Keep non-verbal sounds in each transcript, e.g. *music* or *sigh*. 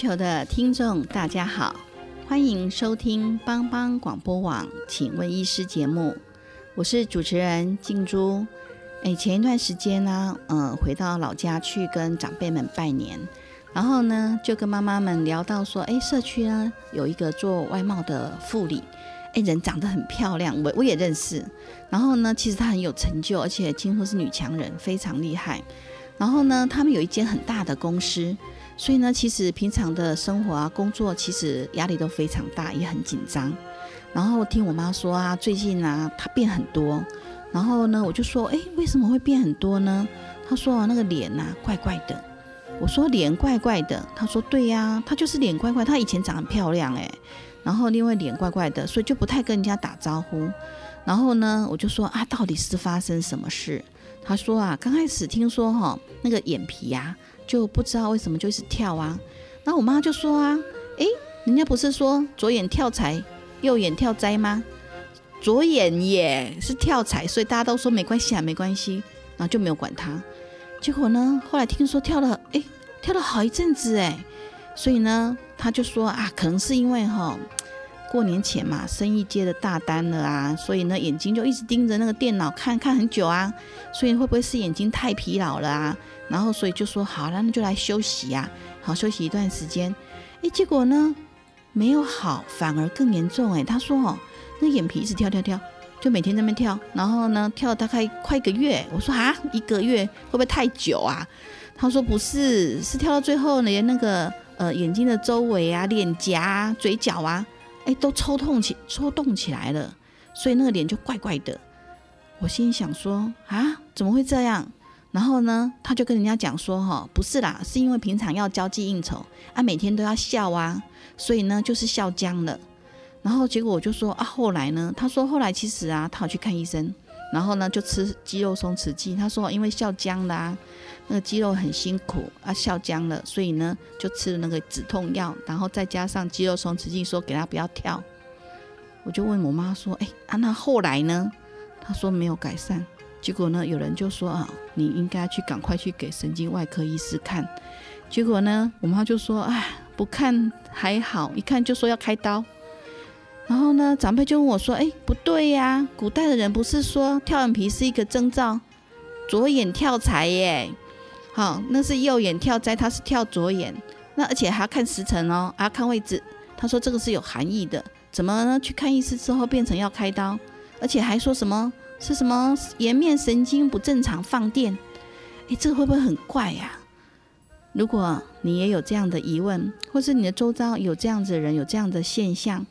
球的听众，大家好，欢迎收听帮帮广播网，请问医师节目，我是主持人静珠。哎，前一段时间呢，嗯，回到老家去跟长辈们拜年，然后呢，就跟妈妈们聊到说，哎，社区呢有一个做外贸的妇女，哎，人长得很漂亮，我我也认识。然后呢，其实她很有成就，而且听说是女强人，非常厉害。然后呢，他们有一间很大的公司。所以呢，其实平常的生活啊、工作，其实压力都非常大，也很紧张。然后听我妈说啊，最近啊，她变很多。然后呢，我就说，哎，为什么会变很多呢？她说啊，那个脸呐，怪怪的。我说脸怪怪的，她说对呀，她就是脸怪怪。她以前长得漂亮哎，然后因为脸怪怪的，所以就不太跟人家打招呼。然后呢，我就说啊，到底是发生什么事？她说啊，刚开始听说哈，那个眼皮呀。就不知道为什么就一直跳啊，然后我妈就说啊，诶，人家不是说左眼跳财，右眼跳灾吗？左眼也是跳财，所以大家都说没关系啊，没关系，然后就没有管他。结果呢，后来听说跳了，诶，跳了好一阵子诶，所以呢，他就说啊，可能是因为哈。过年前嘛，生意接的大单了啊，所以呢，眼睛就一直盯着那个电脑看看很久啊，所以会不会是眼睛太疲劳了啊？然后所以就说好了，那就来休息呀，好休息一段时间。哎，结果呢没有好，反而更严重哎。他说哦，那眼皮一直跳跳跳，就每天在那边跳，然后呢跳了大概快一个月。我说啊，一个月会不会太久啊？他说不是，是跳到最后连那个呃眼睛的周围啊、脸颊、嘴角啊。都抽痛起，抽动起来了，所以那个脸就怪怪的。我心想说啊，怎么会这样？然后呢，他就跟人家讲说，哈，不是啦，是因为平常要交际应酬啊，每天都要笑啊，所以呢就是笑僵了。然后结果我就说啊，后来呢？他说后来其实啊，他有去看医生，然后呢就吃肌肉松弛剂。他说因为笑僵啦。那个肌肉很辛苦啊，笑僵了，所以呢就吃了那个止痛药，然后再加上肌肉松弛剂，说给他不要跳。我就问我妈说：“哎啊，那后来呢？”她说没有改善。结果呢，有人就说：“啊，你应该去赶快去给神经外科医师看。”结果呢，我妈就说：“哎，不看还好，一看就说要开刀。”然后呢，长辈就问我说：“哎，不对呀，古代的人不是说跳眼皮是一个征兆，左眼跳财耶？”好，那是右眼跳灾，他是跳左眼，那而且还要看时辰哦，还要看位置。他说这个是有含义的，怎么呢？去看医师之后变成要开刀，而且还说什么是什么颜面神经不正常放电？诶，这个会不会很怪呀？如果你也有这样的疑问，或是你的周遭有这样子的人有这样的现象，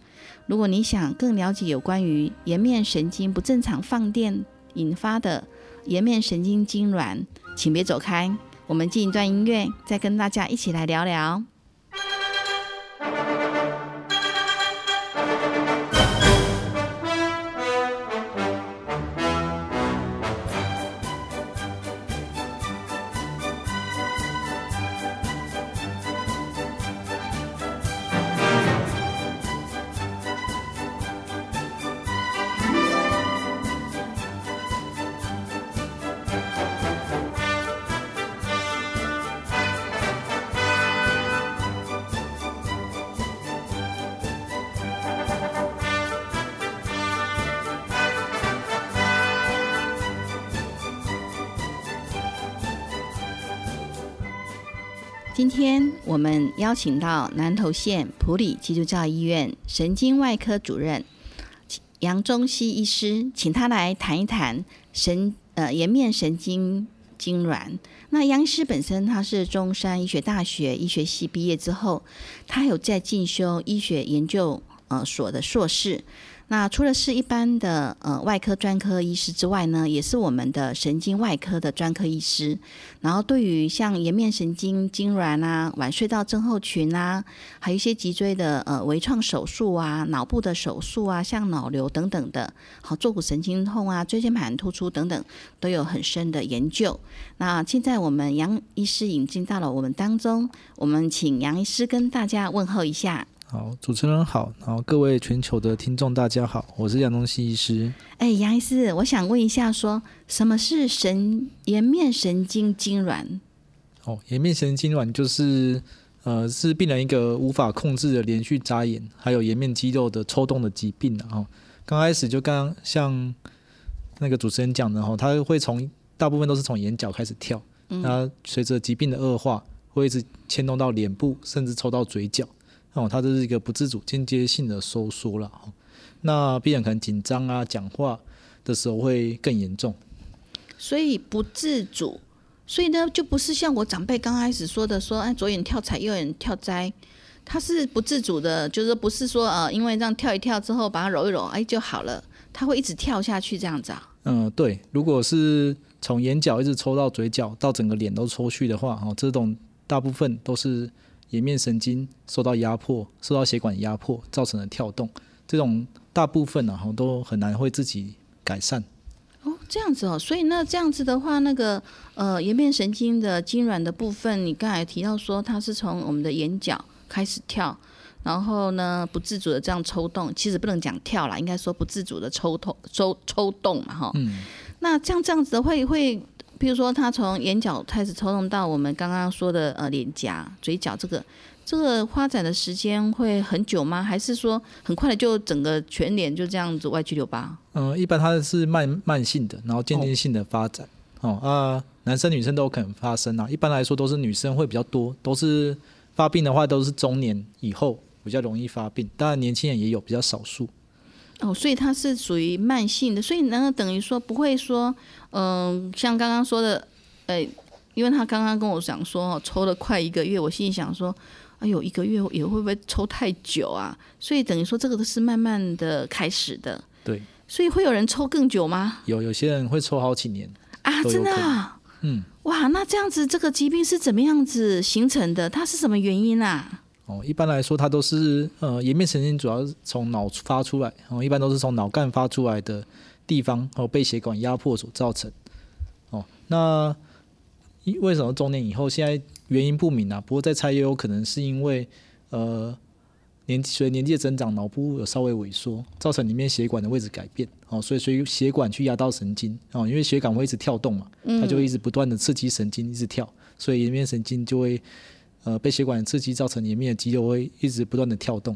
如果你想更了解有关于颜面神经不正常放电引发的颜面神经痉挛，请别走开。我们进一段音乐，再跟大家一起来聊聊。今天我们邀请到南投县普里基督教医院神经外科主任杨中西医师，请他来谈一谈神呃颜面神经痉挛。那杨师本身他是中山医学大学医学系毕业之后，他有在进修医学研究呃所的硕士。那除了是一般的呃外科专科医师之外呢，也是我们的神经外科的专科医师。然后对于像颜面神经痉挛啊、晚睡到症候群啊，还有一些脊椎的呃微创手术啊、脑部的手术啊，像脑瘤等等的，好坐骨神经痛啊、椎间盘突出等等，都有很深的研究。那现在我们杨医师引进到了我们当中，我们请杨医师跟大家问候一下。好，主持人好，然后各位全球的听众大家好，我是杨东西医师。哎，杨医师，我想问一下，说什么是神颜面神经痉挛？哦，颜面神经痉挛就是呃，是病人一个无法控制的连续眨眼，还有颜面肌肉的抽动的疾病的哈。刚开始就刚像那个主持人讲的哈，他会从大部分都是从眼角开始跳，那随着疾病的恶化，会一直牵动到脸部，甚至抽到嘴角。哦，它这是一个不自主、间接性的收缩了。哦，那病人可能紧张啊，讲话的时候会更严重。所以不自主，所以呢，就不是像我长辈刚开始说的，说哎，左眼跳财，右眼跳灾，他是不自主的，就是不是说呃，因为这样跳一跳之后，把它揉一揉，哎就好了，它会一直跳下去这样子啊？嗯，对，如果是从眼角一直抽到嘴角，到整个脸都抽去的话，哦，这种大部分都是。颜面神经受到压迫，受到血管压迫造成的跳动，这种大部分呢，哈都很难会自己改善。哦，这样子哦，所以那这样子的话，那个呃颜面神经的痉挛的部分，你刚才提到说它是从我们的眼角开始跳，然后呢不自主的这样抽动，其实不能讲跳啦，应该说不自主的抽动抽抽动嘛，哈。嗯。那这样这样子的会会。比如说，他从眼角开始抽动到我们刚刚说的呃脸颊、嘴角，这个这个发展的时间会很久吗？还是说很快的就整个全脸就这样子歪曲留疤？嗯，一般它是慢慢性的，然后渐进性的发展。哦啊，男生女生都可能发生啊。一般来说都是女生会比较多，都是发病的话都是中年以后比较容易发病，当然年轻人也有比较少数。哦，所以它是属于慢性的，所以那个等于说不会说，嗯，像刚刚说的，呃，因为他刚刚跟我讲说抽了快一个月，我心里想说，哎呦，一个月也会不会抽太久啊？所以等于说这个都是慢慢的开始的。对。所以会有人抽更久吗？有，有些人会抽好几年。啊，真的？嗯。哇，那这样子这个疾病是怎么样子形成的？它是什么原因啊？哦，一般来说，它都是呃，颜面神经主要是从脑发出来，哦，一般都是从脑干发出来的地方，哦，被血管压迫所造成。哦，那为什么中年以后现在原因不明啊？不过再猜也有可能是因为呃年随着年纪的增长，脑部有稍微萎缩，造成里面血管的位置改变，哦，所以所以血管去压到神经，哦，因为血管会一直跳动嘛，它就一直不断的刺激神经，一直跳，所以颜面神经就会。呃，被血管刺激造成里面的肌肉会一直不断的跳动。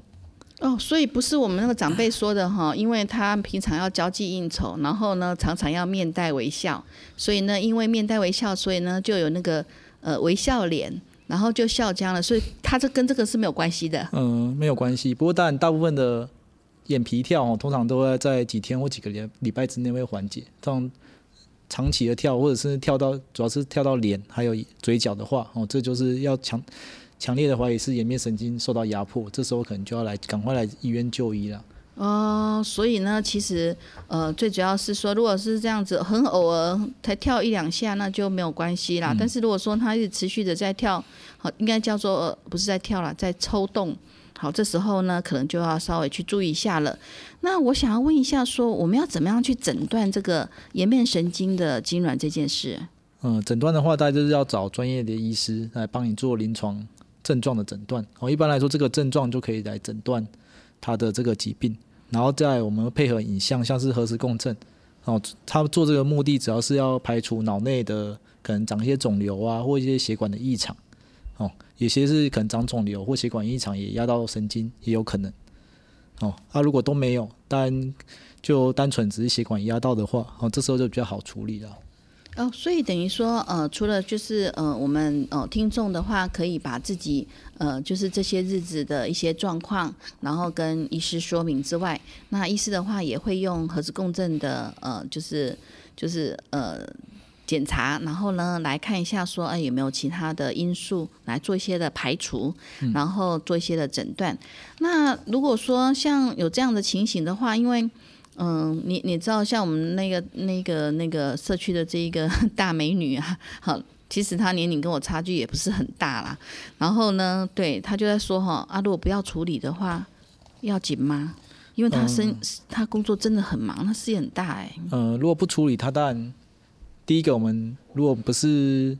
哦，所以不是我们那个长辈说的哈，因为他平常要交际应酬，然后呢常常要面带微笑，所以呢因为面带微笑，所以呢就有那个呃微笑脸，然后就笑僵了，所以他这跟这个是没有关系的。嗯，没有关系。不过当然大部分的眼皮跳哦，通常都会在几天或几个礼礼拜之内会缓解。通常长期的跳，或者是跳到主要是跳到脸还有嘴角的话，哦，这就是要强强烈的怀疑是颜面神经受到压迫，这时候可能就要来赶快来医院就医了。哦，所以呢，其实呃，最主要是说，如果是这样子很偶尔才跳一两下，那就没有关系啦。但是如果说他一直持续的在跳，好，应该叫做不是在跳啦，在抽动。好，这时候呢，可能就要稍微去注意一下了。那我想要问一下，说我们要怎么样去诊断这个颜面神经的痉挛这件事？嗯，诊断的话，大家就是要找专业的医师来帮你做临床症状的诊断。哦，一般来说，这个症状就可以来诊断他的这个疾病，然后再我们配合影像，像是核磁共振。哦，他做这个目的，主要是要排除脑内的可能长一些肿瘤啊，或一些血管的异常。哦，有些是可能长肿瘤或血管异常，也压到神经，也有可能。哦，啊，如果都没有，单就单纯只是血管压到的话，哦，这时候就比较好处理了。哦，所以等于说，呃，除了就是呃，我们呃听众的话，可以把自己呃就是这些日子的一些状况，然后跟医师说明之外，那医师的话也会用核磁共振的呃，就是就是呃。检查，然后呢来看一下说，哎有没有其他的因素来做一些的排除，然后做一些的诊断。那如果说像有这样的情形的话，因为嗯，你你知道像我们那个那个那个社区的这一个 *laughs* 大美女啊，好。其实她年龄跟我差距也不是很大啦，然后呢，对她就在说哈啊，如果不要处理的话，要紧吗？因为她生她工作真的很忙，她事业很大哎。嗯，如果不处理，她当然第一个我们如果不是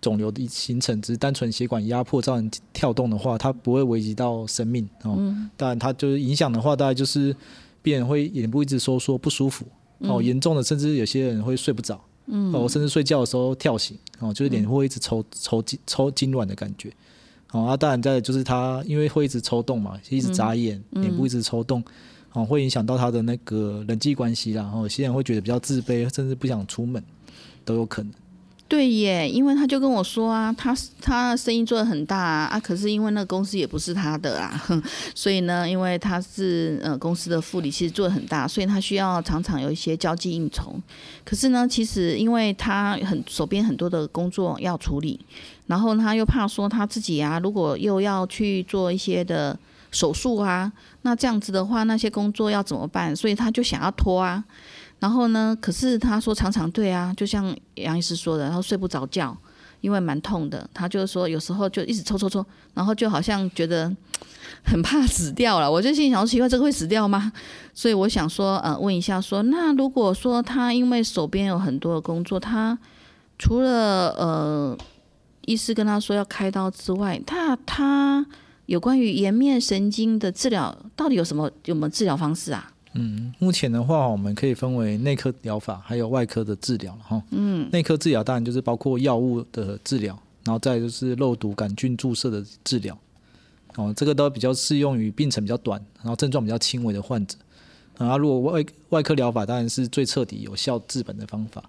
肿瘤的形成，只是单纯血管压迫造成跳动的话，它不会危及到生命哦。当然，它就是影响的话，大概就是病人会眼部一直收缩不舒服哦，严重的甚至有些人会睡不着。嗯，哦，甚至睡觉的时候跳醒，哦，就是脸会一直抽抽筋抽筋软的感觉，哦，啊，当然在就是他因为会一直抽动嘛，一直眨眼，脸部一直抽动，哦，会影响到他的那个人际关系啦，然后有些人会觉得比较自卑，甚至不想出门，都有可能。对耶，因为他就跟我说啊，他他生意做的很大啊，可是因为那个公司也不是他的啊，*laughs* 所以呢，因为他是呃公司的副理，其实做的很大，所以他需要常常有一些交际应酬。可是呢，其实因为他很手边很多的工作要处理，然后他又怕说他自己啊，如果又要去做一些的手术啊，那这样子的话，那些工作要怎么办？所以他就想要拖啊。然后呢？可是他说常常对啊，就像杨医师说的，然后睡不着觉，因为蛮痛的。他就是说有时候就一直抽抽抽，然后就好像觉得很怕死掉了。我就心里想，奇怪，这个会死掉吗？*laughs* 所以我想说，呃，问一下，说那如果说他因为手边有很多的工作，他除了呃医师跟他说要开刀之外，他他有关于颜面神经的治疗，到底有什么有没有治疗方式啊？嗯，目前的话，我们可以分为内科疗法，还有外科的治疗哈。嗯，内科治疗当然就是包括药物的治疗，然后再就是肉毒杆菌注射的治疗。哦，这个都比较适用于病程比较短，然后症状比较轻微的患者。然后，如果外外科疗法当然是最彻底、有效治本的方法。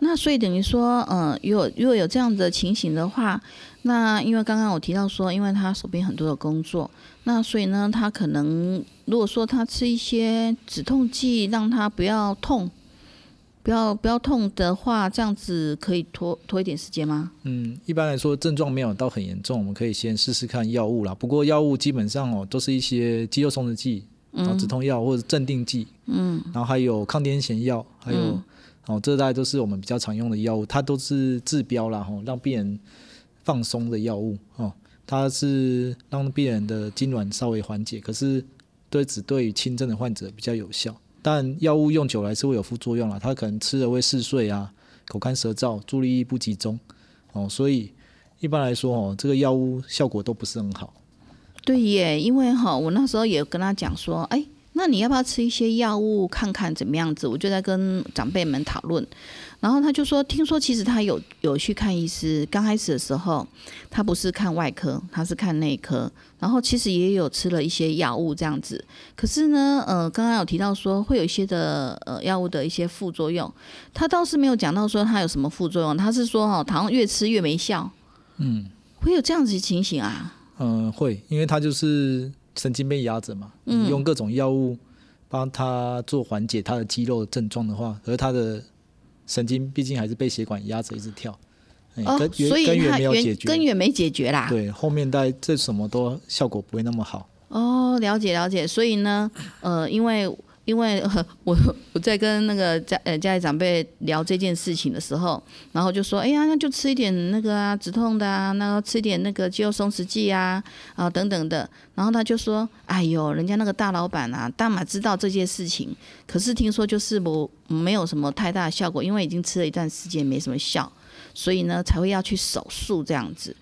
那所以等于说，嗯，如果如果有这样的情形的话，那因为刚刚我提到说，因为他手边很多的工作，那所以呢，他可能如果说他吃一些止痛剂，让他不要痛，不要不要痛的话，这样子可以拖拖一点时间吗？嗯，一般来说症状没有到很严重，我们可以先试试看药物啦。不过药物基本上哦，都是一些肌肉松弛剂，然后止痛药或者镇定剂，嗯，然后还有抗癫痫药，还有。哦，这大概都是我们比较常用的药物，它都是治标啦，吼，让病人放松的药物，哦，它是让病人的痉挛稍微缓解，可是对只对轻症的患者比较有效。但药物用久了还是会有副作用啦，他可能吃了会嗜睡啊，口干舌燥，注意力不集中，哦，所以一般来说，哦，这个药物效果都不是很好。对耶，因为哈，我那时候也跟他讲说，哎。那你要不要吃一些药物看看怎么样子？我就在跟长辈们讨论，然后他就说，听说其实他有有去看医师，刚开始的时候他不是看外科，他是看内科，然后其实也有吃了一些药物这样子。可是呢，呃，刚刚有提到说会有一些的呃药物的一些副作用，他倒是没有讲到说他有什么副作用，他是说哈，好像越吃越没效，嗯，会有这样子的情形啊？嗯，会，因为他就是。神经被压着嘛，你用各种药物帮他做缓解他的肌肉症状的话，而他的神经毕竟还是被血管压着一直跳，哦，所以根源没有解决，根源没解决啦。对，后面带这什么都效果不会那么好。哦，了解了解，所以呢，呃，因为。因为 *laughs* 我我在跟那个家呃家里长辈聊这件事情的时候，然后就说，哎呀，那就吃一点那个啊止痛的啊，那吃一点那个肌肉松弛剂啊啊等等的。然后他就说，哎呦，人家那个大老板啊，大马知道这件事情，可是听说就是不没有什么太大的效果，因为已经吃了一段时间没什么效，所以呢才会要去手术这样子。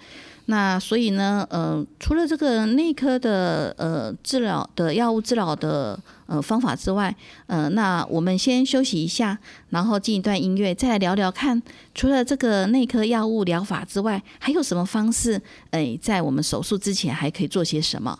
那所以呢，呃，除了这个内科的呃治疗的药物治疗的呃方法之外，呃，那我们先休息一下，然后进一段音乐，再来聊聊看，除了这个内科药物疗法之外，还有什么方式？哎，在我们手术之前还可以做些什么？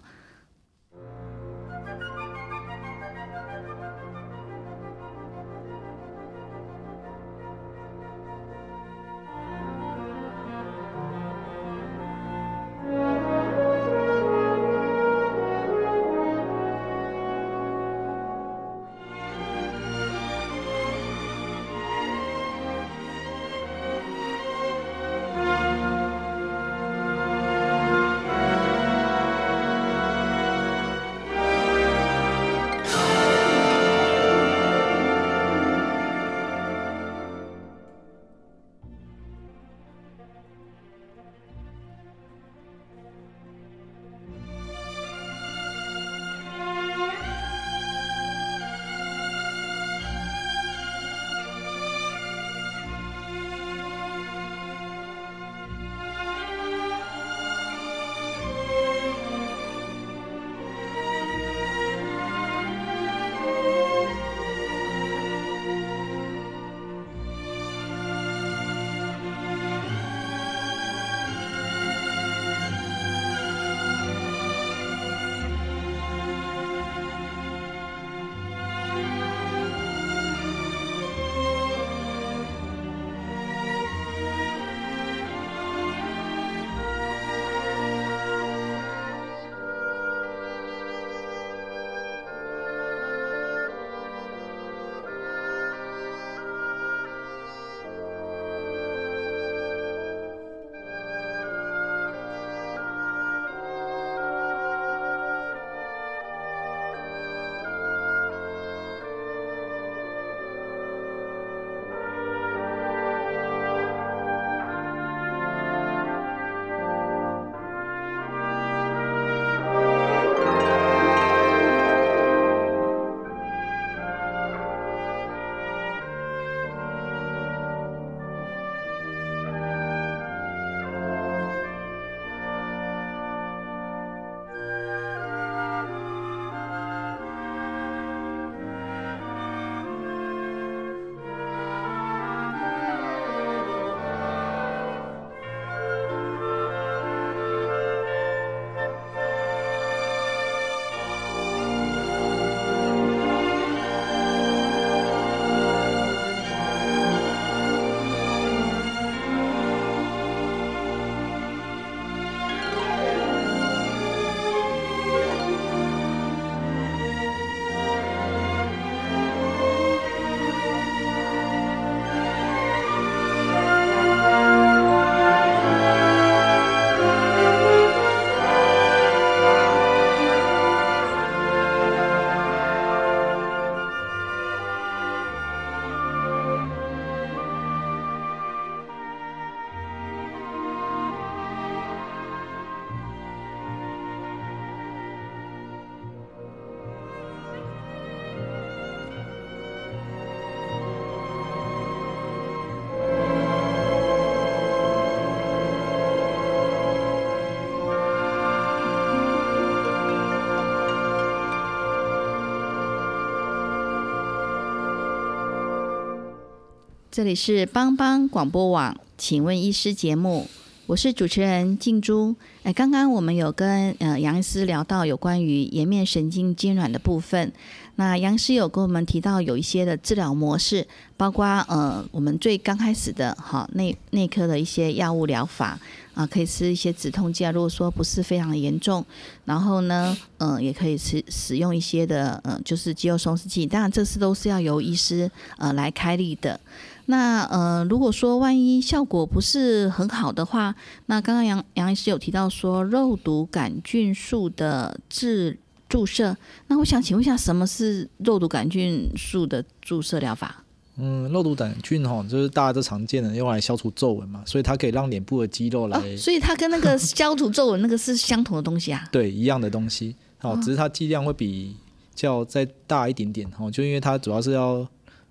这里是帮帮广播网，请问医师节目，我是主持人静珠。哎，刚刚我们有跟呃杨医师聊到有关于颜面神经痉挛的部分，那杨医师有跟我们提到有一些的治疗模式，包括呃我们最刚开始的哈内内科的一些药物疗法啊，可以吃一些止痛剂啊，如果说不是非常严重，然后呢，嗯、也可以使使用一些的呃就是肌肉松弛剂，当然这次都是要由医师呃来开立的。那呃，如果说万一效果不是很好的话，那刚刚杨杨医师有提到说肉毒杆菌素的治注射，那我想请问一下，什么是肉毒杆菌素的注射疗法？嗯，肉毒杆菌哈，就是大家都常见的，用来消除皱纹嘛，所以它可以让脸部的肌肉来、哦，所以它跟那个消除皱纹那个是相同的东西啊。*laughs* 对一样的东西，哦，只是它剂量会比较再大一点点，哦，就因为它主要是要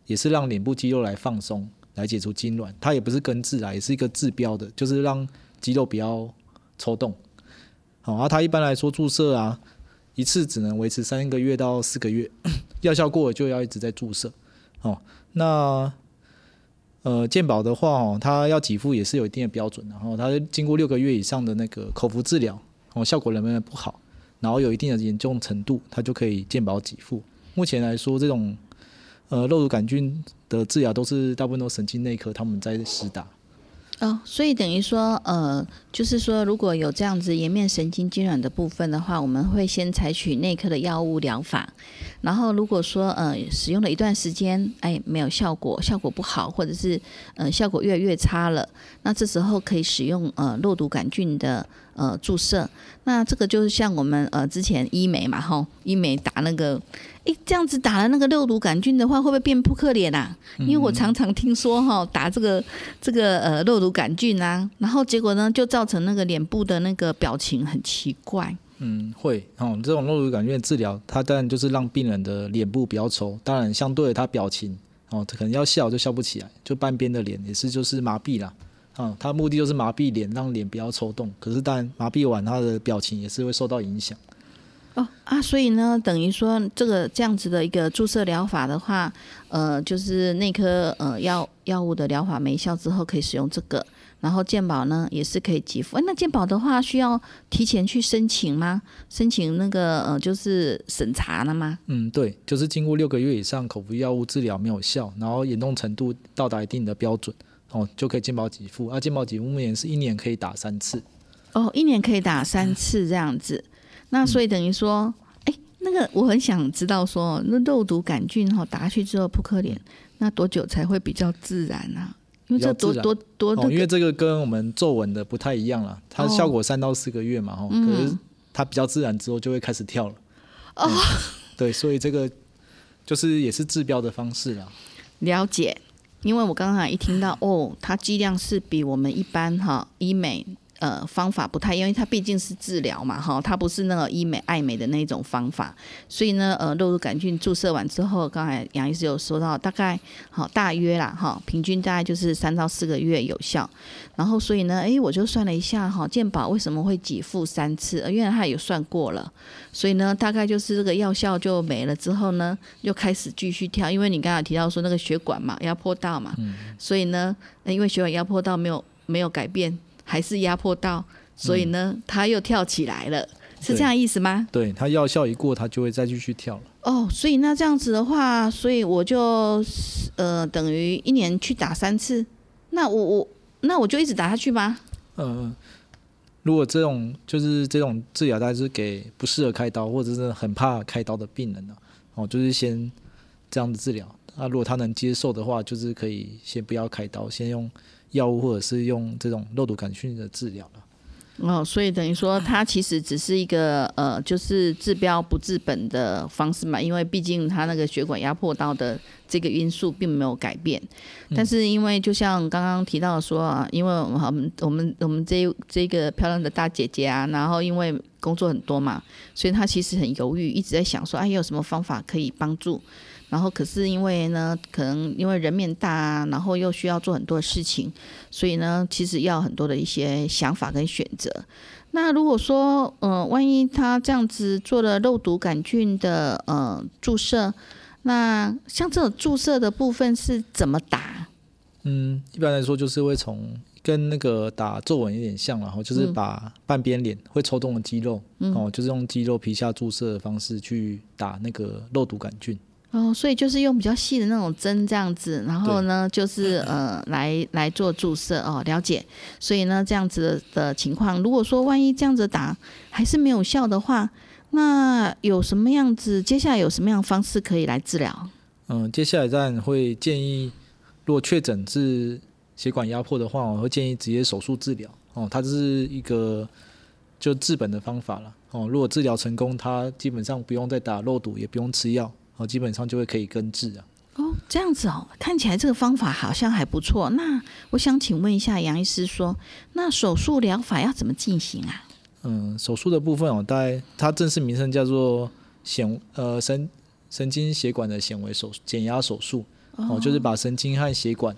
也是让脸部肌肉来放松，来解除痉挛，它也不是根治啊，也是一个治标的，就是让肌肉不要抽动。好、啊，它一般来说注射啊，一次只能维持三个月到四个月，*laughs* 药效过了就要一直在注射。哦，那呃健保的话哦，它要给付也是有一定的标准，然后它经过六个月以上的那个口服治疗，哦效果能不能不好，然后有一定的严重程度，它就可以健保给付。目前来说，这种呃肉毒杆菌的治疗都是大部分都神经内科他们在施打。哦，所以等于说，呃，就是说，如果有这样子颜面神经痉挛的部分的话，我们会先采取内科的药物疗法，然后如果说呃使用了一段时间，哎没有效果，效果不好，或者是呃效果越来越差了，那这时候可以使用呃肉毒杆菌的呃注射。那这个就是像我们呃之前医美嘛，吼，医美打那个，诶，这样子打了那个肉毒杆菌的话，会不会变扑克脸啊？因为我常常听说哈，打这个这个呃肉毒杆菌啊，然后结果呢就造成那个脸部的那个表情很奇怪。嗯，会哦，这种肉毒杆菌的治疗，它当然就是让病人的脸部比较抽，当然相对的他表情哦，可能要笑就笑不起来，就半边的脸也是就是麻痹啦。啊、他目的就是麻痹脸，让脸不要抽动。可是当然麻痹完，他的表情也是会受到影响。哦啊，所以呢，等于说这个这样子的一个注射疗法的话，呃，就是内科呃药药物的疗法没效之后，可以使用这个，然后健保呢也是可以给付。哎，那健保的话需要提前去申请吗？申请那个呃就是审查了吗？嗯，对，就是经过六个月以上口服药物治疗没有效，然后严重程度到达一定的标准，哦，就可以健保给付。啊，健保给付目前是一年可以打三次。哦，一年可以打三次这样子，那所以等于说，哎、那个我很想知道说，那肉毒杆菌哈、打下去之后扑克脸，那多久才会比较自然啊？因为这多多多因为这个跟我们皱纹的不太一样啦，它哦效果三到四个月嘛，哦，嗯可是它比较自然之后就会开始跳了。哦、对，所以这个就是也是治标的方式啦。了解，因为我刚才一听到哦，它剂量是比我们一般哈医美呃方法不太，因为它毕竟是治疗嘛哈，它不是那个医美爱美的那种方法，所以呢呃肉毒杆菌注射完之后，刚才杨医师有说到，大概好大约啦哈，平均大概就是三到四个月有效，然后所以呢，诶，我就算了一下哈，健保为什么会给付三次？呃原来他有算过了，所以呢，大概就是这个药效就没了之后呢，又开始继续跳，因为你刚才提到说那个血管嘛，压迫到嘛，所以呢，呃因为血管压迫到没有没有改变，还是压迫到，所以呢，他又跳起来了，是这样意思吗？对，他药效一过，他就会再继续跳了。哦，所以那这样子的话，所以我就呃等于一年去打三次，那我我那我就一直打下去吗？呃，如果这种就是这种治疗，大概是给不适合开刀或者是很怕开刀的病人呢、哦，就是先这样子治疗。那、如果他能接受的话，就是可以先不要开刀，先用药物或者是用这种肉毒杆菌的治疗了。哦，所以等于说，它其实只是一个呃，就是治标不治本的方式嘛，因为毕竟它那个血管压迫到的这个因素并没有改变。但是因为就像刚刚提到说啊，因为我们我们我们这这个漂亮的大姐姐啊，然后因为工作很多嘛，所以她其实很犹豫，一直在想说，哎，有什么方法可以帮助？然后可是因为呢，可能因为人面大啊，然后又需要做很多事情，所以呢，其实要很多的一些想法跟选择。那如果说，呃，万一他这样子做了肉毒杆菌的呃注射，那像这种注射的部分是怎么打？嗯，一般来说就是会从跟那个打皱纹有点像，然后就是嗯把半边脸会抽动的肌肉，哦，就是用肌肉皮下注射的方式去打那个肉毒杆菌。哦，所以就是用比较细的那种针这样子，然后呢，就是呃来来做注射哦，了解。所以呢，这样子的情况，如果说万一这样子打还是没有效的话，那有什么样子？接下来有什么样的方式可以来治疗？嗯，接下来当然会建议，如果确诊是血管压迫的话，我会建议直接手术治疗。哦，它这是一个就治本的方法了。哦，如果治疗成功，它基本上不用再打肉毒，也不用吃药，哦，基本上就会可以根治啊。哦，这样子哦，看起来这个方法好像还不错。那我想请问一下杨医师说，那手术疗法要怎么进行啊？嗯，手术的部分哦，大概它正式名称叫做显呃神神经血管的显微手减压手术哦，就是把神经和血管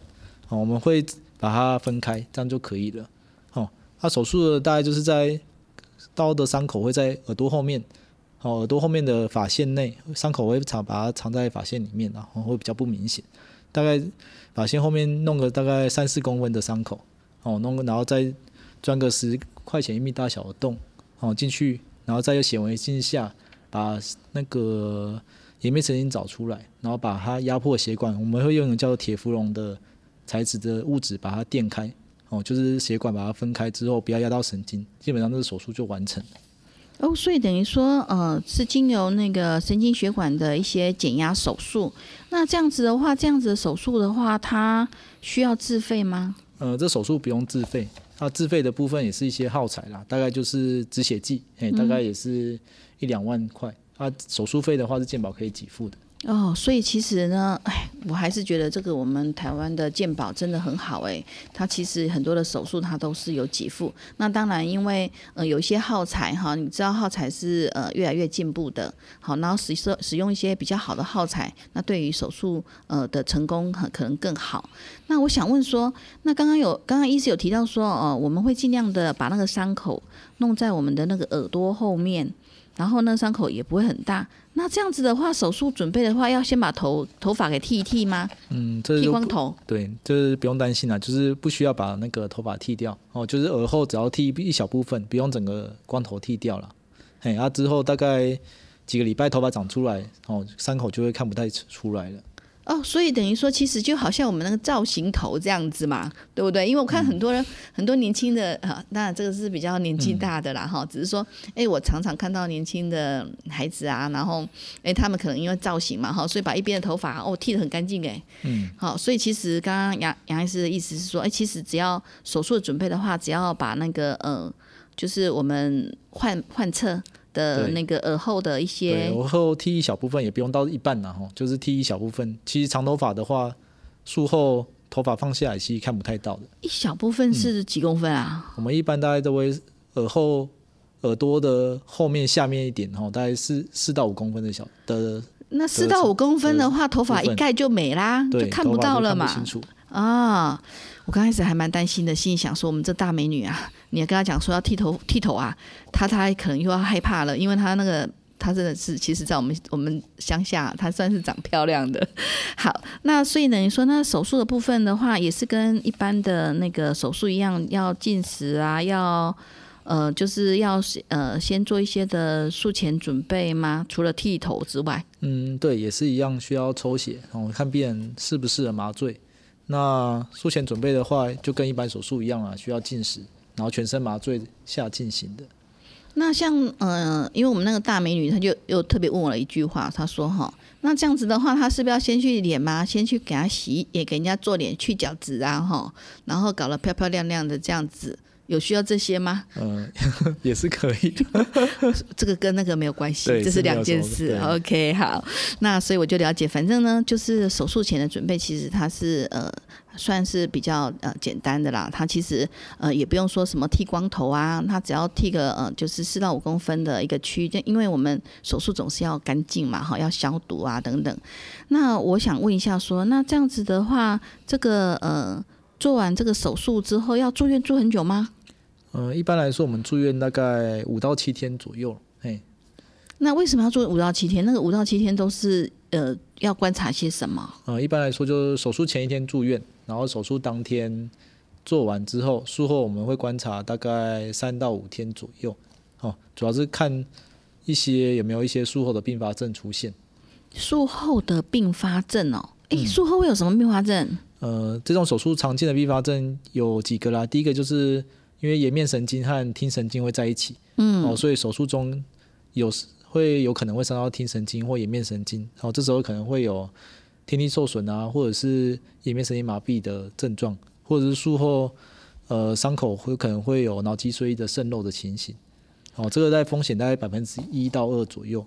哦，我们会把它分开，这样就可以了。哦，它手术的大概就是在刀的伤口会在耳朵后面，哦，耳朵后面的发线内，伤口我会藏把它藏在发线里面，然后会比较不明显。大概发线后面弄个大概三四公分的伤口，哦，弄个然后再钻个十块钱一米大小的洞，哦进去，然后再用显微镜下把那个颜面神经找出来，然后把它压迫血管，我们会用一个叫做铁氟龙的材质的物质把它垫开，哦，就是血管把它分开之后，不要压到神经，基本上这个手术就完成了。哦，所以等于说，呃，是经由那个神经血管的一些减压手术。那这样子的话，这样子的手术的话，它需要自费吗？呃，这手术不用自费，它自费的部分也是一些耗材啦，大概就是止血剂，嘿，大概也是一两万块。啊，手术费的话是健保可以给付的。哦，所以其实呢，哎，我还是觉得这个我们台湾的健保真的很好哎，它其实很多的手术它都是有给付。那当然，因为呃有一些耗材哈，你知道耗材是呃越来越进步的，好，然后使使使用一些比较好的耗材，那对于手术呃的成功很可能更好。那我想问说，那刚刚有刚刚医师有提到说，哦，我们会尽量的把那个伤口弄在我们的那个耳朵后面。然后呢，伤口也不会很大。那这样子的话，手术准备的话，要先把头头发给剃一剃吗？嗯，这剃光头？对，就是不用担心啦，就是不需要把那个头发剃掉哦，就是耳后只要剃一小部分，不用整个光头剃掉了。嘿，啊之后大概几个礼拜头发长出来，哦，伤口就会看不太出来了。哦，所以等于说，其实就好像我们那个造型头这样子嘛，对不对？因为我看很多人、很多年轻的啊，当然这个是比较年纪大的啦哈、只是说，哎，我常常看到年轻的孩子啊，然后哎，他们可能因为造型嘛哈，所以把一边的头发哦剃得很干净哎，嗯，好，所以其实刚刚杨杨医师的意思是说，哎，其实只要手术的准备的话，只要把那个呃，就是我们换换侧的那个耳后的一，些耳后剃一小部分，也不用到一半啦，吼，就是剃一小部分。其实长头发的话，术后头发放下来，其实看不太到的。一小部分是几公分啊？我们一般大概都会耳后耳朵的后面下面一点，吼，大概是四到五公分的小的，那四到五公分的话，头发一盖就没啦，就看不到了嘛。清楚。啊，我刚开始还蛮担心的，心里想说，我们这大美女啊，你要跟她讲说要剃头剃头啊，她她可能又要害怕了，因为她那个她真的是，其实在我们我们乡下，她算是长漂亮的。*laughs* 好，那所以等于说那手术的部分的话，也是跟一般的那个手术一样，要进食啊，要。呃，就是要呃先做一些的术前准备吗？除了剃头之外，嗯，对，也是一样需要抽血，哦，看病人适不适合麻醉。那术前准备的话，就跟一般手术一样啊，需要进食，然后全身麻醉下进行的。那像呃，因为我们那个大美女，她就又特别问我了一句话，她说哈，那这样子的话，她是不是要先去脸吗？先去给她洗，也给人家做脸去角质啊哈，然后搞得漂漂亮亮的这样子，有需要这些吗？嗯，*laughs* 也是可以的。*laughs* 这个跟那个没有关系，这是两件事 OK，好，那所以我就了解，反正呢，就是手术前的准备，其实它是呃算是比较呃简单的啦。它其实呃也不用说什么剃光头啊，它只要剃个呃就是四到五公分的一个区，就因为我们手术总是要干净嘛，哈，要消毒啊等等。那我想问一下说那这样子的话，这个呃做完这个手术之后要住院住很久吗？嗯，一般来说，我们住院大概五到七天左右。哎，那为什么要做五到七天？那个五到七天都是呃要观察些什么？呃，一般来说就是手术前一天住院，然后手术当天做完之后，术后我们会观察大概三到五天左右，哦，主要是看一些有没有一些术后的并发症出现。术后的并发症哦，诶，嗯术后会有什么并发症？呃，这种手术常见的并发症有几个啦，第一个就是因为颜面神经和听神经会在一起，嗯，哦，所以手术中有时会有可能会伤到听神经或颜面神经，然、后这时候可能会有听力受损啊，或者是颜面神经麻痹的症状，或者是术后呃伤口会可能会有脑脊髓的渗漏的情形。哦，这个在风险大概百分之一到二左右。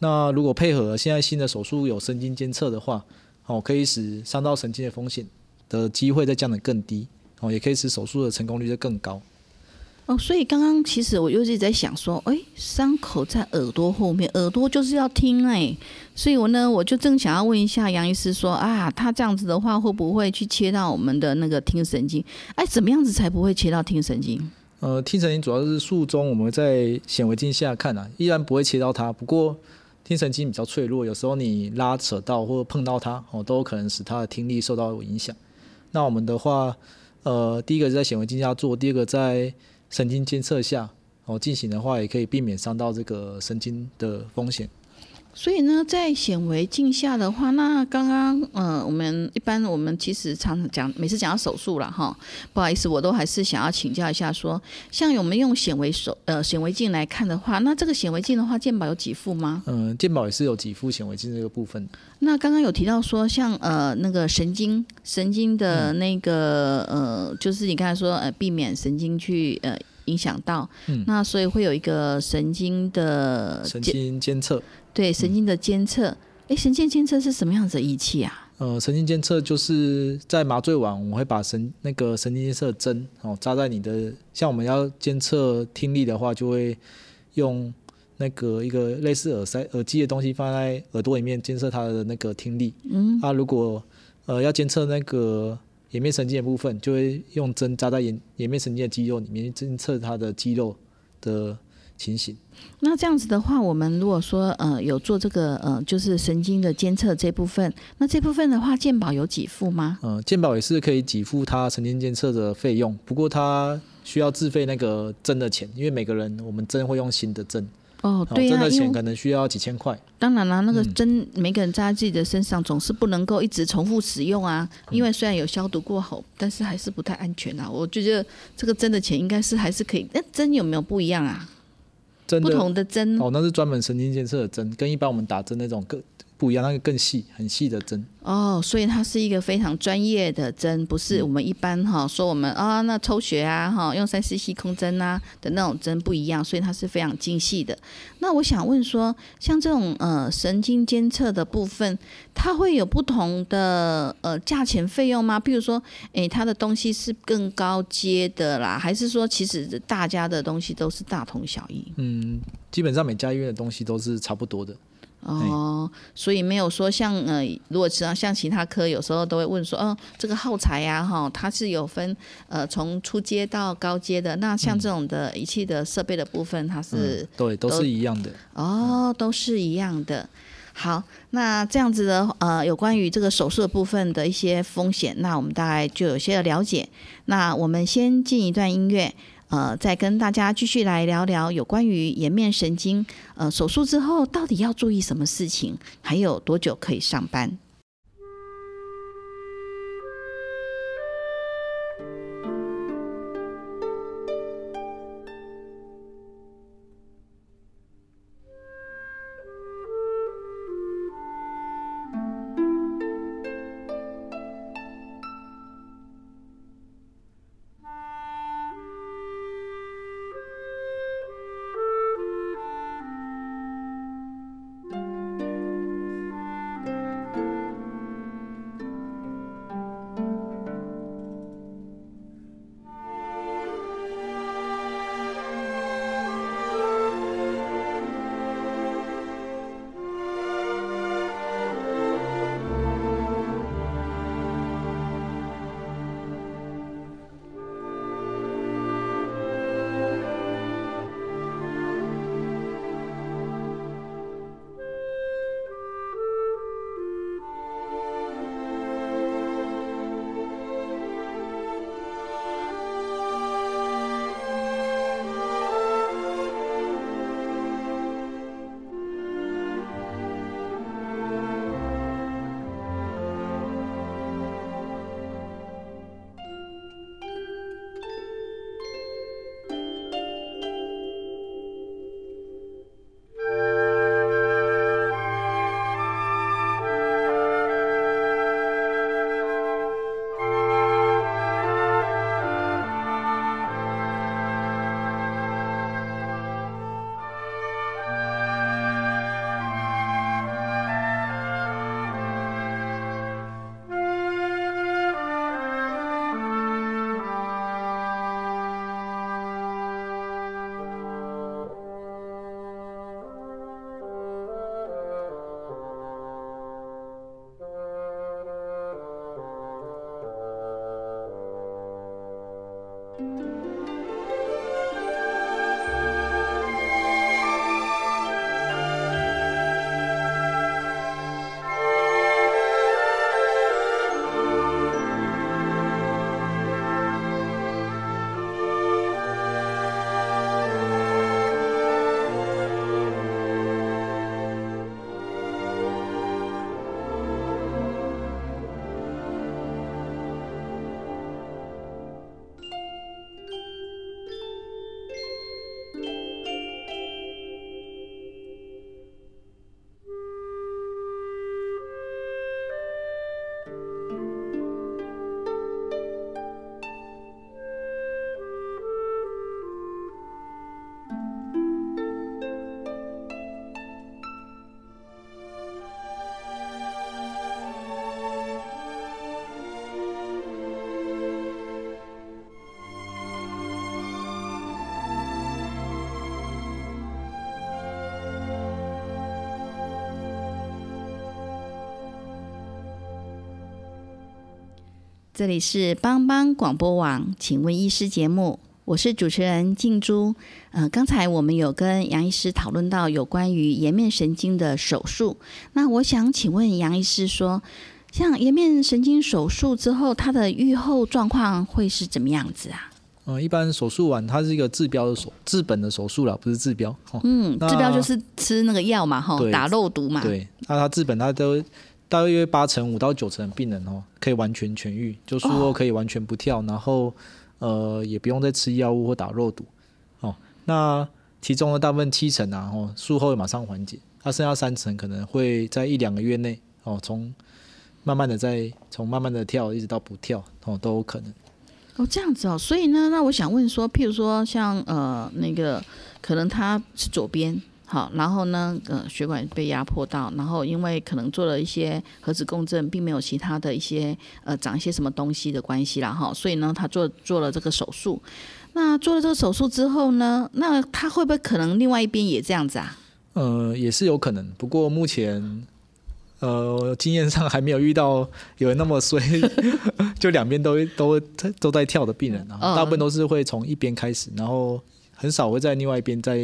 那如果配合现在新的手术有神经监测的话，哦，可以使伤到神经的风险的机会再降得更低，哦，也可以使手术的成功率就更高。哦，所以刚刚其实我就一直在想说，诶，伤口在耳朵后面，耳朵就是要听哎、所以我呢，我就正想要问一下杨医师说啊，他这样子的话，会不会去切到我们的那个听神经？哎，怎么样子才不会切到听神经？呃，听神经主要是术中我们在显微镜下看啊，依然不会切到它。不过听神经比较脆弱，有时候你拉扯到或碰到它，哦，都有可能使它的听力受到影响。那我们的话，呃，第一个是在显微镜下做，第二个在神经监测下哦进行的话，也可以避免伤到这个神经的风险。所以呢，在显微镜下的话，那刚刚呃，我们一般我们其实常常讲，每次讲到手术了哈，不好意思，我都还是想要请教一下说，像我们用显微手呃显微镜来看的话，那这个显微镜的话，健保有几副吗？嗯、健保也是有几副显微镜这个部分。那刚刚有提到说，像呃那个神经神经的那个、呃，就是你刚才说呃，避免神经去呃影响到，嗯那所以会有一个神经的神经监测，对神经的监测。诶，神经监测是什么样子的仪器啊？呃，神经监测就是在麻醉完，我们会把神那个神经监测针哦扎在你的，像我们要监测听力的话，就会用那个一个类似耳塞耳机的东西放在耳朵里面监测它的那个听力。嗯，啊，如果呃要监测那个颜面神经的部分，就会用针扎在眼颜面神经的肌肉里面监测它的肌肉的情形。那这样子的话，我们如果说呃有做这个呃就是神经的监测这部分，那这部分的话，健保有给付吗？呃，健保也是可以给付他神经监测的费用，不过他需要自费那个针的钱，因为每个人我们针会用新的针，哦，哦，对呀、针的钱可能需要几千块。当然啦，那个嗯针每个人扎在自己的身上，总是不能够一直重复使用啊。嗯因为虽然有消毒过后，但是还是不太安全啊。我就觉得这个针的钱应该是还是可以。那针有没有不一样啊？不针不同的针。哦，那是专门神经监测的针，跟一般我们打针那种更不一样，那个更细，很细的针。哦，所以它是一个非常专业的针，不是我们一般哈、说我们啊那抽血啊哈用三 CC 空针啊的那种针不一样，所以它是非常精细的。那我想问说，像这种呃神经监测的部分，它会有不同的呃价钱费用吗？*laughs* 譬如说，诶，它的东西是更高阶的啦，还是说其实大家的东西都是大同小异？嗯，基本上每家医院的东西都是差不多的。哦，所以没有说像呃，如果像像其他科，有时候都会问说，哦，这个耗材呀、哈，它是有分呃从初阶到高阶的。那像这种的仪器的设备的部分，它是、嗯、对，都都是一样的。哦，都是一样的。好，那这样子的呃，有关于这个手术的部分的一些风险，那我们大概就有些了解。那我们先进一段音乐，呃，再跟大家继续来聊聊有关于颜面神经呃手术之后到底要注意什么事情，还有多久可以上班。这里是帮帮广播网，请问医师节目，我是主持人静珠。呃，刚才我们有跟杨医师讨论到有关于颜面神经的手术，那我想请问杨医师说，像颜面神经手术之后，它的愈后状况会是怎么样子啊？嗯，一般手术完，它是一个治标的手治本的手术了，不是治标。哦、嗯，治标就是吃那个药嘛，哈，打肉毒嘛。对，那它治本，它都大约八成五到九成的病人哦，可以完全痊愈，就术后可以完全不跳，然后呃也不用再吃药物或打肉毒哦。那其中的大部分七成啊，哦术后会马上缓解，它剩下三成可能会在一两个月内哦，从慢慢的在从慢慢的跳一直到不跳哦都有可能。哦，这样子哦，所以呢，那我想问说，譬如说像呃那个，可能他是左边，好，然后呢，呃，血管被压迫到，然后因为可能做了一些核磁共振，并没有其他的一些呃长一些什么东西的关系啦，哈，所以呢，他做做了这个手术。那做了这个手术之后呢，那他会不会可能另外一边也这样子啊？呃，也是有可能，不过目前呃经验上还没有遇到有人那么衰，*laughs* 就两边都都都在跳的病人啊，嗯大部分都是会从一边开始，然后很少会在另外一边再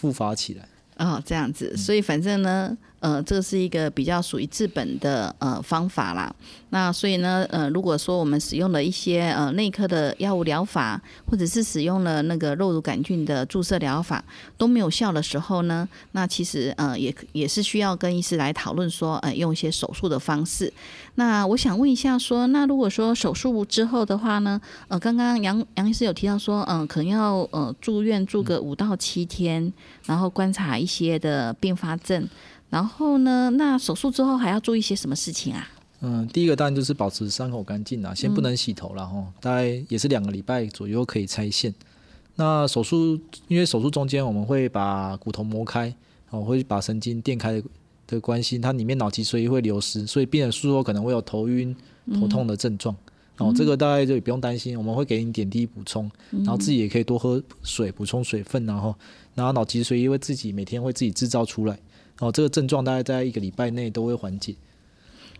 复发起来。哦，这样子，所以反正呢，呃，这是一个比较属于治本的呃方法啦。那所以呢，呃，如果说我们使用了一些呃内科的药物疗法，或者是使用了那个肉毒杆菌的注射疗法都没有效的时候呢，那其实呃也也是需要跟医师来讨论说，呃，用一些手术的方式。那我想问一下说，那如果说手术之后的话呢，呃，刚刚杨杨医师有提到说，嗯、可能要呃住院住个五到七天，然后观察一些的并发症，然后呢，那手术之后还要注意一些什么事情啊？嗯，第一个当然就是保持伤口干净啦，先不能洗头啦，吼、大概也是两个礼拜左右可以拆线。那手术因为手术中间我们会把骨头磨开，哦，会把神经电开的的关系，它里面脑脊髓液会流失，所以病人术后可能会有头晕、头痛的症状。哦，这个大概就也不用担心，我们会给你点滴补充，然后自己也可以多喝水，补充水分，然后然后脑脊髓因为自己每天会自己制造出来。哦，这个症状大概在一个礼拜内都会缓解。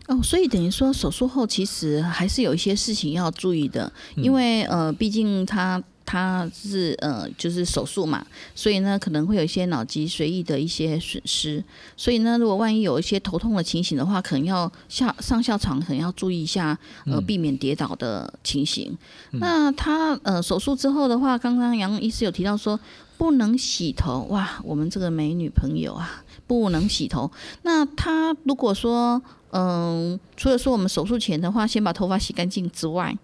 哦，所以等于说手术后其实还是有一些事情要注意的，因为呃，毕竟他他是呃就是手术嘛，所以呢可能会有一些脑脊髓液的一些损失，所以呢如果万一有一些头痛的情形的话，可能要下上下床可能要注意一下，呃避免跌倒的情形。那他呃手术之后的话，刚刚杨医师有提到说不能洗头，哇，我们这个美女朋友啊不能洗头，那她如果说嗯，除了说我们手术前的话，先把头发洗干净之外，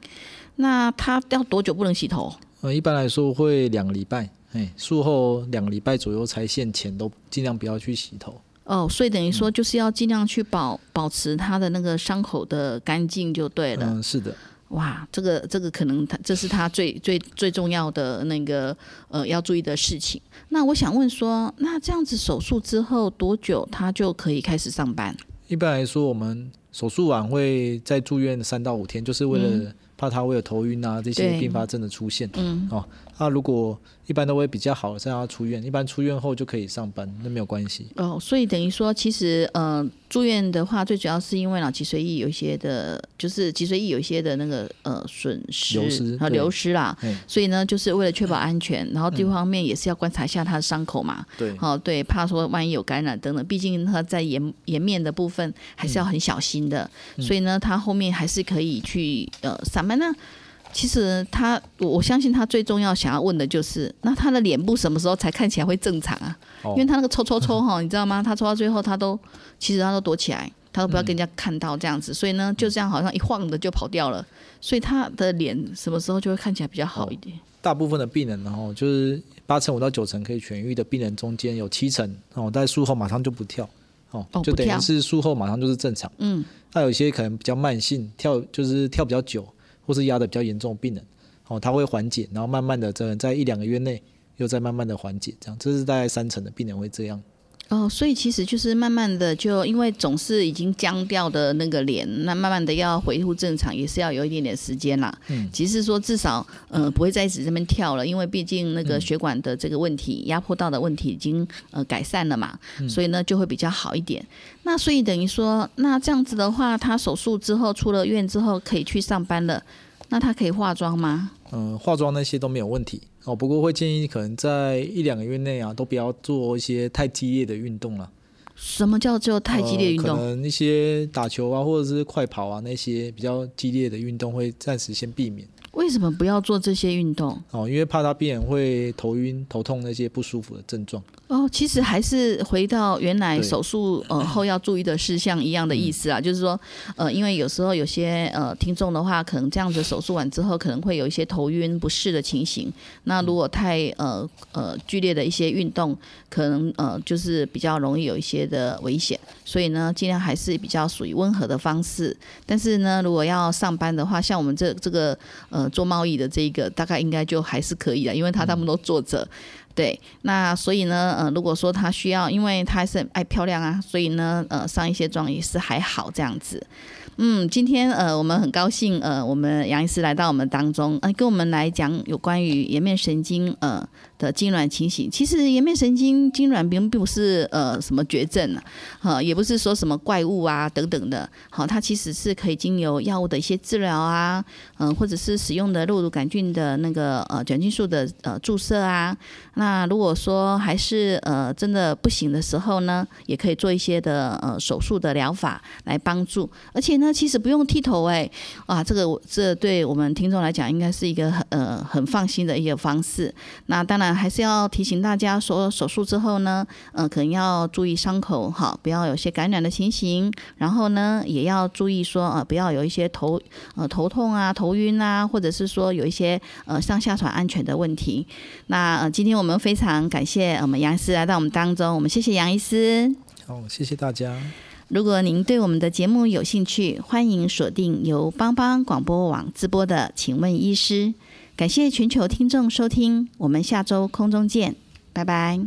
那她要多久不能洗头？呃，一般来说会两个礼拜，哎，术后两个礼拜左右拆线前都尽量不要去洗头。哦，所以等于说就是要尽量去保保持她的那个伤口的干净就对了。嗯，是的，哇，这个这个可能他这是他最最最重要的那个呃要注意的事情。那我想问说，那这样子手术之后多久他就可以开始上班？一般来说我们手术完会再住院三到五天，就是为了怕他会有头晕啊这些并发症的出现。嗯哦，那如果一般都会比较好，再让他出院，一般出院后就可以上班，那没有关系。哦，所以等于说，其实呃，住院的话，最主要是因为脑脊髓液有一些的，就是脊髓液有一些的那个呃损失流失和流失啦。嗯，所以呢，就是为了确保安全，然后第一方面也是要观察一下他的伤口嘛。对，哦，对，怕说万一有感染等等，毕竟他在颜颜面的部分还是要很小心的，嗯所以呢，他后面还是可以去呃上班呢。其实他，我我相信他最重要想要问的就是，那他的脸部什么时候才看起来会正常啊？哦因为他那个抽抽抽哈，*laughs* 你知道吗？他抽到最后，他都其实他都躲起来，他都不要跟人家看到这样子，所以呢，就这样好像一晃的就跑掉了，所以他的脸什么时候就会看起来比较好一点？大部分的病人，然后就是八成五到九成可以痊愈的病人中间有七成哦，在术后马上就不跳哦，就等于是术后马上就是正常。嗯，那有一些可能比较慢性，跳就是跳比较久，或是压的比较严重的病人，哦，他会缓解，然后慢慢的在在一两个月内又在慢慢的缓解，这样，这是大概三成的病人会这样。哦，所以其实就是慢慢的，就因为总是已经僵掉的那个脸，那慢慢的要恢复正常，也是要有一点点时间啦。嗯，只是说至少呃不会再一直这边跳了，因为毕竟那个嗯血管的这个问题、压迫到的问题已经呃改善了嘛，嗯所以呢就会比较好一点。那所以等于说，那这样子的话，他手术之后出了院之后可以去上班了，那他可以化妆吗？嗯、化妆那些都没有问题哦，不过会建议可能在一两个月内啊，都不要做一些太激烈的运动了。什么叫做太激烈运动？呃可能一些打球啊，或者是快跑啊，那些比较激烈的运动会暂时先避免为什么不要做这些运动？哦，因为怕他病人会头晕、头痛那些不舒服的症状。哦，其实还是回到原来手术呃后要注意的事项一样的意思啊，就是说呃，因为有时候有些呃听众的话，可能这样子手术完之后，可能会有一些头晕不适的情形。那如果太呃呃剧烈的一些运动，可能呃就是比较容易有一些的危险，所以呢，尽量还是比较属于温和的方式。但是呢，如果要上班的话，像我们这这个呃做贸易的这一个，大概应该就还是可以的，因为他他们都坐着。对，那所以呢，呃，如果说他需要，因为他还是爱漂亮啊，所以呢，呃，上一些妆也是还好这样子。嗯，今天呃，我们很高兴，呃，我们杨医师来到我们当中，呃，跟我们来讲有关于颜面神经呃的痉挛情形。其实颜面神经痉挛并并不是呃什么绝症啊，哈、也不是说什么怪物啊等等的，好、它其实是可以经由药物的一些治疗啊，嗯、或者是使用的肉毒杆菌的那个呃转菌素的呃注射啊，那如果说还是呃真的不行的时候呢，也可以做一些的呃手术的疗法来帮助，而且呢，其实不用剃头哎，啊，这个这对我们听众来讲应该是一个很呃很放心的一个方式。那当然还是要提醒大家说，手术之后呢，呃，可能要注意伤口哈，不要有些感染的情形，然后呢，也要注意说呃不要有一些头呃头痛啊、头晕啊，或者是说有一些呃上下床安全的问题。那呃，今天我们非常感谢我们杨医师来到我们当中，我们谢谢杨医师。好，谢谢大家。如果您对我们的节目有兴趣，欢迎锁定由帮帮广播网直播的《请问医师》。感谢全球听众收听，我们下周空中见，拜拜。